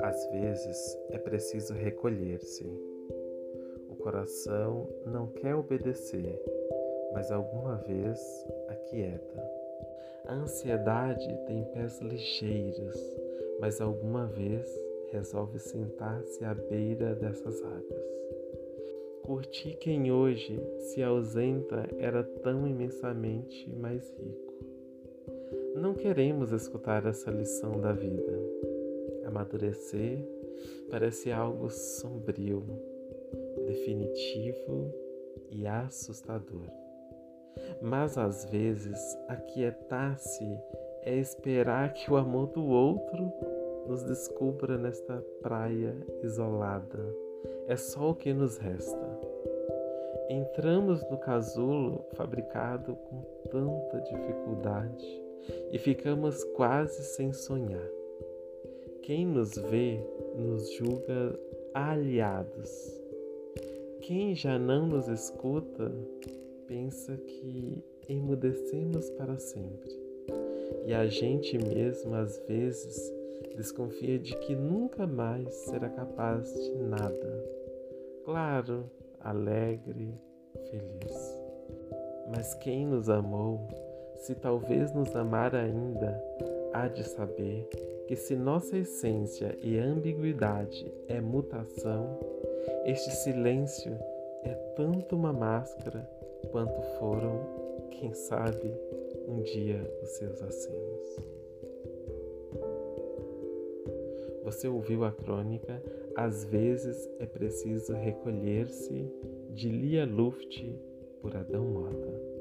Às vezes é preciso recolher-se. O coração não quer obedecer, mas alguma vez aquieta. A ansiedade tem pés ligeiros, mas alguma vez resolve sentar-se à beira dessas águas. Curtir quem hoje se ausenta era tão imensamente mais rico. Não queremos escutar essa lição da vida. Amadurecer parece algo sombrio, definitivo e assustador. Mas às vezes aquietar-se é esperar que o amor do outro nos descubra nesta praia isolada. É só o que nos resta. Entramos no casulo fabricado com tanta dificuldade e ficamos quase sem sonhar. Quem nos vê nos julga aliados. Quem já não nos escuta pensa que emudecemos para sempre. E a gente mesmo às vezes desconfia de que nunca mais será capaz de nada. Claro, alegre, feliz. Mas quem nos amou, se talvez nos amar ainda, há de saber que se nossa essência e ambiguidade é mutação, este silêncio é tanto uma máscara quanto foram, quem sabe, um dia os seus acenos. Você ouviu a crônica Às vezes é preciso recolher-se de Lia Luft por Adão Mota.